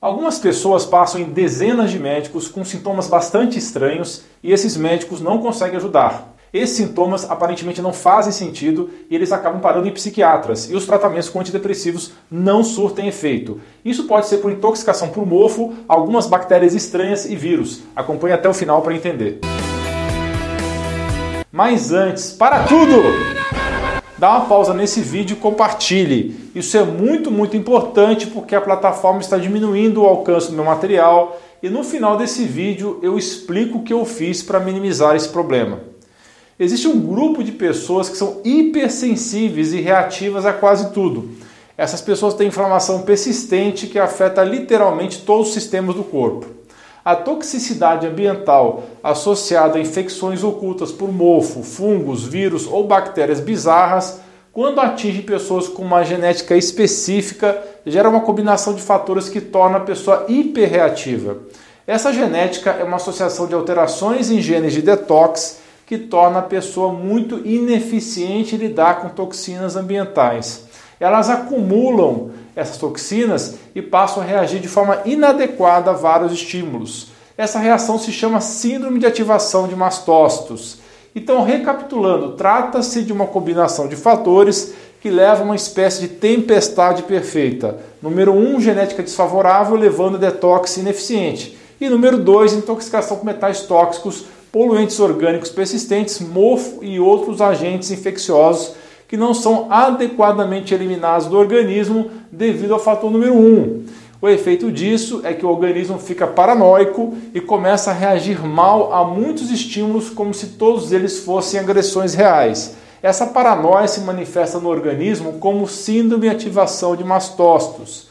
Algumas pessoas passam em dezenas de médicos com sintomas bastante estranhos e esses médicos não conseguem ajudar. Esses sintomas aparentemente não fazem sentido e eles acabam parando em psiquiatras e os tratamentos com antidepressivos não surtem efeito. Isso pode ser por intoxicação por mofo, algumas bactérias estranhas e vírus. Acompanhe até o final para entender. Mas antes, para tudo! Dá uma pausa nesse vídeo e compartilhe. Isso é muito, muito importante porque a plataforma está diminuindo o alcance do meu material e no final desse vídeo eu explico o que eu fiz para minimizar esse problema. Existe um grupo de pessoas que são hipersensíveis e reativas a quase tudo. Essas pessoas têm inflamação persistente que afeta literalmente todos os sistemas do corpo. A toxicidade ambiental associada a infecções ocultas por mofo, fungos, vírus ou bactérias bizarras, quando atinge pessoas com uma genética específica, gera uma combinação de fatores que torna a pessoa hiperreativa. Essa genética é uma associação de alterações em genes de detox que torna a pessoa muito ineficiente em lidar com toxinas ambientais. Elas acumulam essas toxinas e passam a reagir de forma inadequada a vários estímulos. Essa reação se chama síndrome de ativação de mastócitos. Então, recapitulando, trata-se de uma combinação de fatores que leva a uma espécie de tempestade perfeita. Número 1, um, genética desfavorável, levando a detox ineficiente. E número 2, intoxicação com metais tóxicos, poluentes orgânicos persistentes, mofo e outros agentes infecciosos que não são adequadamente eliminados do organismo devido ao fator número 1. Um. O efeito disso é que o organismo fica paranoico e começa a reagir mal a muitos estímulos como se todos eles fossem agressões reais. Essa paranoia se manifesta no organismo como síndrome de ativação de mastócitos.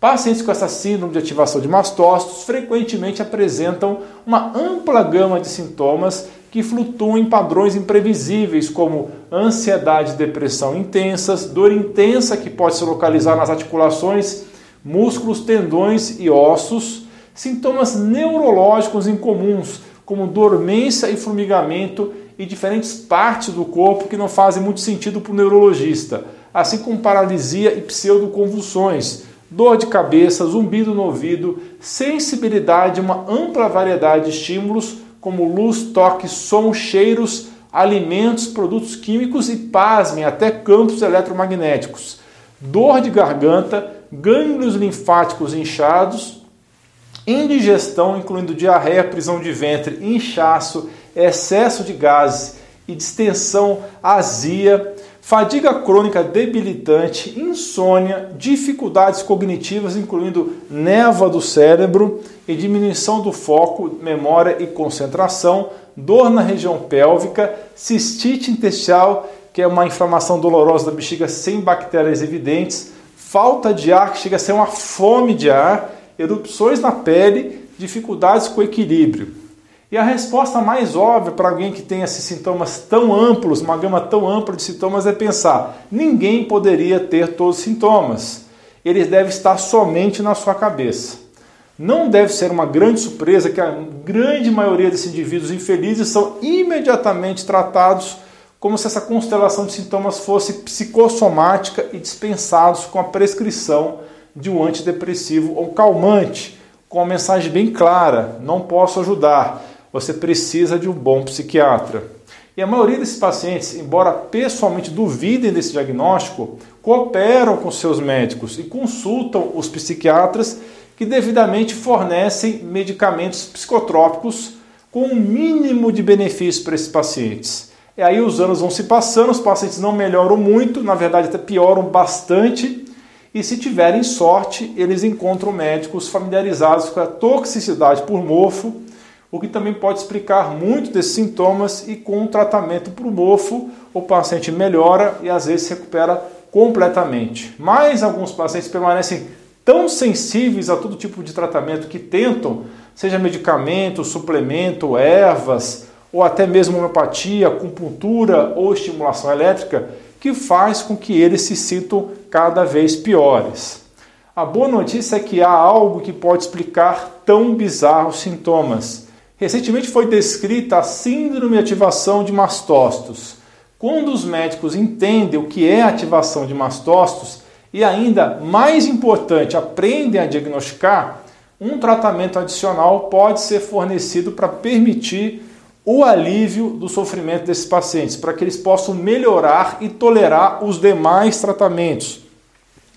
Pacientes com essa síndrome de ativação de mastócitos frequentemente apresentam uma ampla gama de sintomas que flutuam em padrões imprevisíveis, como ansiedade e depressão intensas, dor intensa que pode se localizar nas articulações, músculos, tendões e ossos, sintomas neurológicos incomuns, como dormência e formigamento e diferentes partes do corpo que não fazem muito sentido para o neurologista, assim como paralisia e pseudoconvulsões, dor de cabeça, zumbido no ouvido, sensibilidade, uma ampla variedade de estímulos como luz, toque, som, cheiros, alimentos, produtos químicos e, pasmem, até campos eletromagnéticos. Dor de garganta, gânglios linfáticos inchados, indigestão, incluindo diarreia, prisão de ventre, inchaço, excesso de gases e distensão, azia, fadiga crônica debilitante, insônia, dificuldades cognitivas, incluindo névoa do cérebro e diminuição do foco, memória e concentração, dor na região pélvica, cistite intestinal, que é uma inflamação dolorosa da bexiga sem bactérias evidentes, falta de ar, que chega a ser uma fome de ar, erupções na pele, dificuldades com equilíbrio. E a resposta mais óbvia para alguém que tem esses sintomas tão amplos, uma gama tão ampla de sintomas, é pensar: ninguém poderia ter todos os sintomas. Eles devem estar somente na sua cabeça. Não deve ser uma grande surpresa que a grande maioria desses indivíduos infelizes são imediatamente tratados como se essa constelação de sintomas fosse psicossomática e dispensados com a prescrição de um antidepressivo ou calmante, com uma mensagem bem clara: não posso ajudar você precisa de um bom psiquiatra. E a maioria desses pacientes, embora pessoalmente duvidem desse diagnóstico, cooperam com seus médicos e consultam os psiquiatras que devidamente fornecem medicamentos psicotrópicos com um mínimo de benefício para esses pacientes. E aí os anos vão se passando, os pacientes não melhoram muito, na verdade até pioram bastante, e se tiverem sorte, eles encontram médicos familiarizados com a toxicidade por mofo o que também pode explicar muito desses sintomas e com um tratamento para o mofo o paciente melhora e às vezes se recupera completamente. Mas alguns pacientes permanecem tão sensíveis a todo tipo de tratamento que tentam, seja medicamento, suplemento, ervas ou até mesmo homeopatia, acupuntura ou estimulação elétrica, que faz com que eles se sintam cada vez piores. A boa notícia é que há algo que pode explicar tão bizarros sintomas Recentemente foi descrita a síndrome de ativação de mastócitos. Quando os médicos entendem o que é ativação de mastócitos e ainda mais importante, aprendem a diagnosticar, um tratamento adicional pode ser fornecido para permitir o alívio do sofrimento desses pacientes, para que eles possam melhorar e tolerar os demais tratamentos,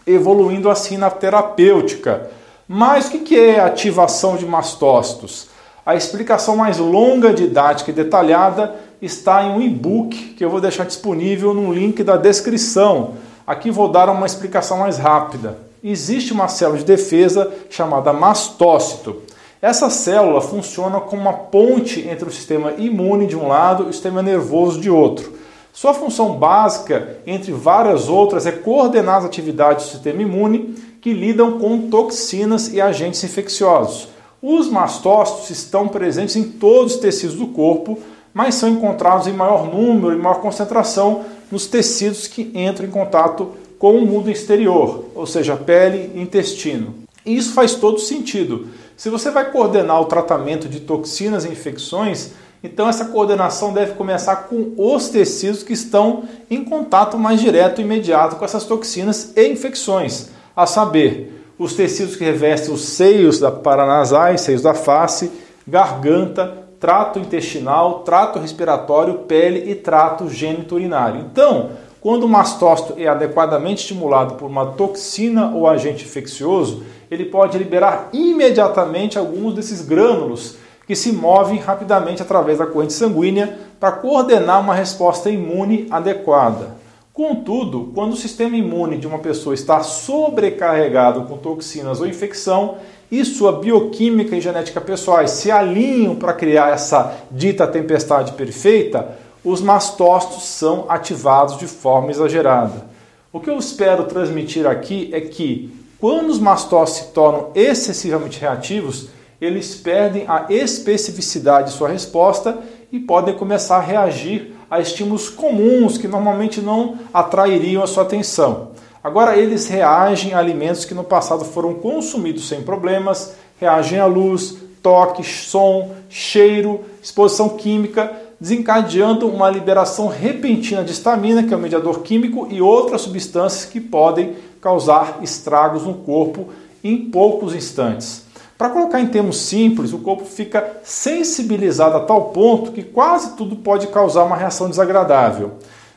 evoluindo assim na terapêutica. Mas o que é ativação de mastócitos? A explicação mais longa, didática e detalhada está em um e-book que eu vou deixar disponível no link da descrição. Aqui vou dar uma explicação mais rápida. Existe uma célula de defesa chamada mastócito. Essa célula funciona como uma ponte entre o sistema imune de um lado e o sistema nervoso de outro. Sua função básica, entre várias outras, é coordenar as atividades do sistema imune que lidam com toxinas e agentes infecciosos. Os mastócitos estão presentes em todos os tecidos do corpo, mas são encontrados em maior número e maior concentração nos tecidos que entram em contato com o mundo exterior, ou seja, pele e intestino. E isso faz todo sentido. Se você vai coordenar o tratamento de toxinas e infecções, então essa coordenação deve começar com os tecidos que estão em contato mais direto e imediato com essas toxinas e infecções, a saber, os tecidos que revestem os seios da paranasais, seios da face, garganta, trato intestinal, trato respiratório, pele e trato geniturinário. Então, quando o mastócito é adequadamente estimulado por uma toxina ou agente infeccioso, ele pode liberar imediatamente alguns desses grânulos que se movem rapidamente através da corrente sanguínea para coordenar uma resposta imune adequada. Contudo, quando o sistema imune de uma pessoa está sobrecarregado com toxinas ou infecção e sua bioquímica e genética pessoais se alinham para criar essa dita tempestade perfeita, os mastócitos são ativados de forma exagerada. O que eu espero transmitir aqui é que quando os mastócitos se tornam excessivamente reativos, eles perdem a especificidade de sua resposta e podem começar a reagir a estímulos comuns que normalmente não atrairiam a sua atenção. Agora eles reagem a alimentos que no passado foram consumidos sem problemas, reagem à luz, toque, som, cheiro, exposição química, desencadeando uma liberação repentina de histamina, que é um mediador químico, e outras substâncias que podem causar estragos no corpo em poucos instantes. Para colocar em termos simples, o corpo fica sensibilizado a tal ponto que quase tudo pode causar uma reação desagradável.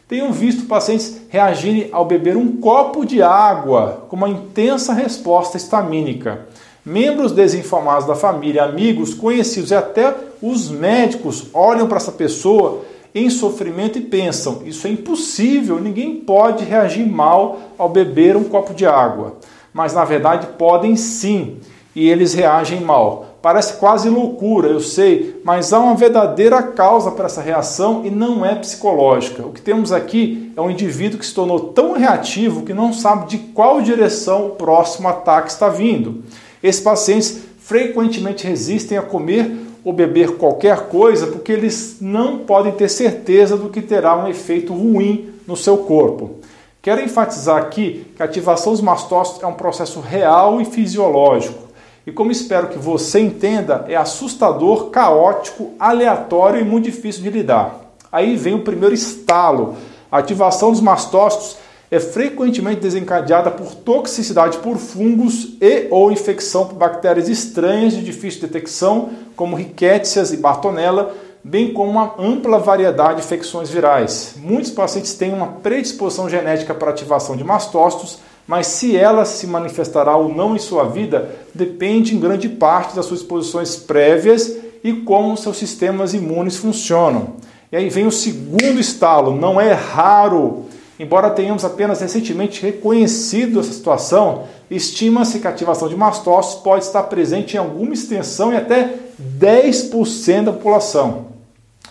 Tenho visto pacientes reagirem ao beber um copo de água com uma intensa resposta estamínica. Membros desinformados da família, amigos, conhecidos e até os médicos olham para essa pessoa em sofrimento e pensam: isso é impossível, ninguém pode reagir mal ao beber um copo de água. Mas na verdade podem sim e eles reagem mal. Parece quase loucura, eu sei, mas há uma verdadeira causa para essa reação e não é psicológica. O que temos aqui é um indivíduo que se tornou tão reativo que não sabe de qual direção o próximo ataque está vindo. Esses pacientes frequentemente resistem a comer ou beber qualquer coisa porque eles não podem ter certeza do que terá um efeito ruim no seu corpo. Quero enfatizar aqui que a ativação dos mastócitos é um processo real e fisiológico e como espero que você entenda, é assustador, caótico, aleatório e muito difícil de lidar. Aí vem o primeiro estalo. A ativação dos mastócitos é frequentemente desencadeada por toxicidade por fungos e ou infecção por bactérias estranhas de difícil detecção, como Rickettsia e Bartonella, bem como uma ampla variedade de infecções virais. Muitos pacientes têm uma predisposição genética para ativação de mastócitos, mas se ela se manifestará ou não em sua vida depende em grande parte das suas exposições prévias e como seus sistemas imunes funcionam. E aí vem o segundo estalo, não é raro. Embora tenhamos apenas recentemente reconhecido essa situação, estima-se que a ativação de mastócitos pode estar presente em alguma extensão e até 10% da população.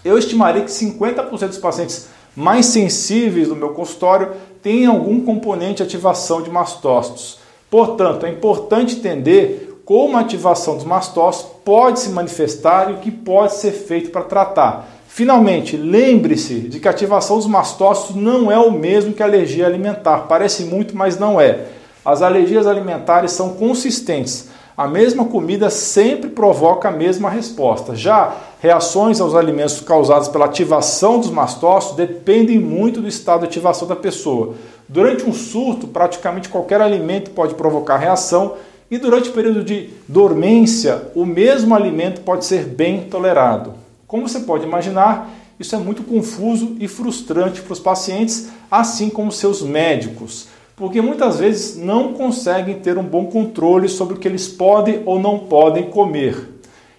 Eu estimaria que 50% dos pacientes mais sensíveis do meu consultório têm algum componente de ativação de mastócitos. Portanto, é importante entender como a ativação dos mastócitos pode se manifestar e o que pode ser feito para tratar. Finalmente, lembre-se de que a ativação dos mastócitos não é o mesmo que a alergia alimentar. Parece muito, mas não é. As alergias alimentares são consistentes. A mesma comida sempre provoca a mesma resposta. Já reações aos alimentos causadas pela ativação dos mastócitos dependem muito do estado de ativação da pessoa. Durante um surto, praticamente qualquer alimento pode provocar reação E durante o período de dormência, o mesmo alimento pode ser bem tolerado. Como você pode imaginar, isso é muito confuso e frustrante para os pacientes, assim como seus médicos, porque muitas vezes não conseguem ter um bom controle sobre o que eles podem ou não podem comer.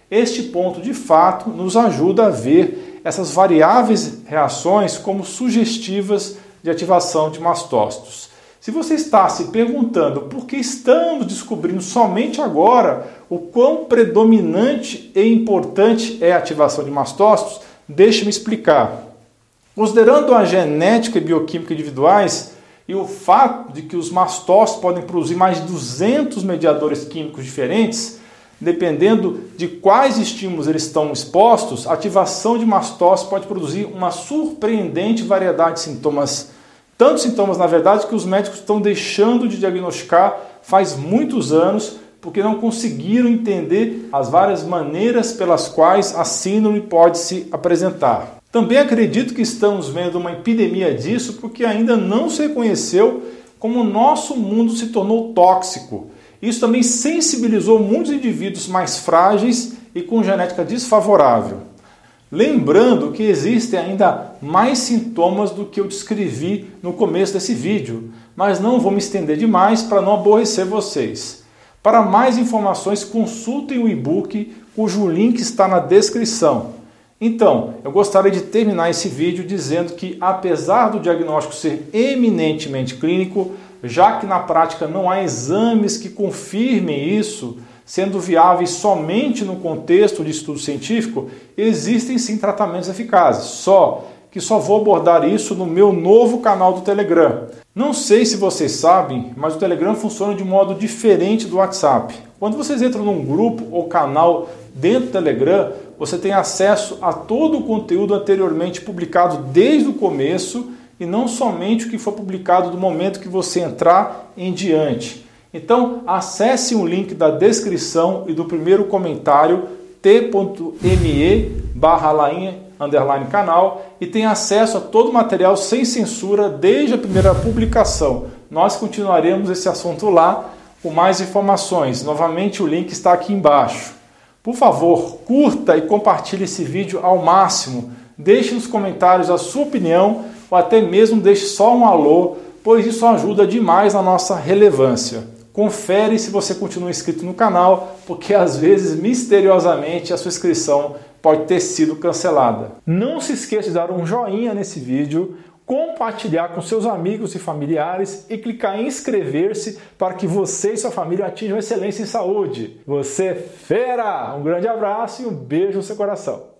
Este ponto, de fato, nos ajuda a ver essas variáveis reações como sugestivas de ativação de mastócitos. Se você está se perguntando por que estamos descobrindo somente agora o quão predominante e importante é a ativação de mastócitos, deixe-me explicar. Considerando a genética e bioquímica individuais e o fato de que os mastócitos podem produzir mais de 200 mediadores químicos diferentes, dependendo de quais estímulos eles estão expostos, a ativação de mastócitos pode produzir uma surpreendente variedade de sintomas Tantos sintomas, na verdade, que os médicos estão deixando de diagnosticar faz muitos anos porque não conseguiram entender as várias maneiras pelas quais a síndrome pode se apresentar. Também acredito que estamos vendo uma epidemia disso porque ainda não se reconheceu como o nosso mundo se tornou tóxico. Isso também sensibilizou muitos indivíduos mais frágeis e com genética desfavorável. Lembrando que existem ainda mais sintomas do que eu descrevi no começo desse vídeo, mas não vou me estender demais para não aborrecer vocês. Para mais informações, consultem o e-book, cujo link está na descrição. Então, eu gostaria de terminar esse vídeo dizendo que, apesar do diagnóstico ser eminentemente clínico, já que na prática não há exames que confirmem isso, sendo viáveis somente no contexto de estudo científico, existem sim tratamentos eficazes. Só que só vou abordar isso no meu novo canal do Telegram. Não sei se vocês sabem, mas o Telegram funciona de modo diferente do WhatsApp. Quando vocês entram num grupo ou canal dentro do Telegram, você tem acesso a todo o conteúdo anteriormente publicado desde o começo e não somente o que foi publicado do momento que você entrar em diante. Então, acesse o link da descrição e do primeiro comentário t.me barra underline canal e tenha acesso a todo o material sem censura desde a primeira publicação. Nós continuaremos esse assunto lá com mais informações. Novamente o link está aqui embaixo. Por favor, curta e compartilhe esse vídeo ao máximo. Deixe nos comentários a sua opinião ou até mesmo deixe só um alô, pois isso ajuda demais na nossa relevância. Confere se você continua inscrito no canal, porque às vezes, misteriosamente, a sua inscrição pode ter sido cancelada. Não se esqueça de dar um joinha nesse vídeo, compartilhar com seus amigos e familiares e clicar em inscrever-se para que você e sua família atinjam excelência em saúde. Você é fera! Um grande abraço e um beijo no seu coração.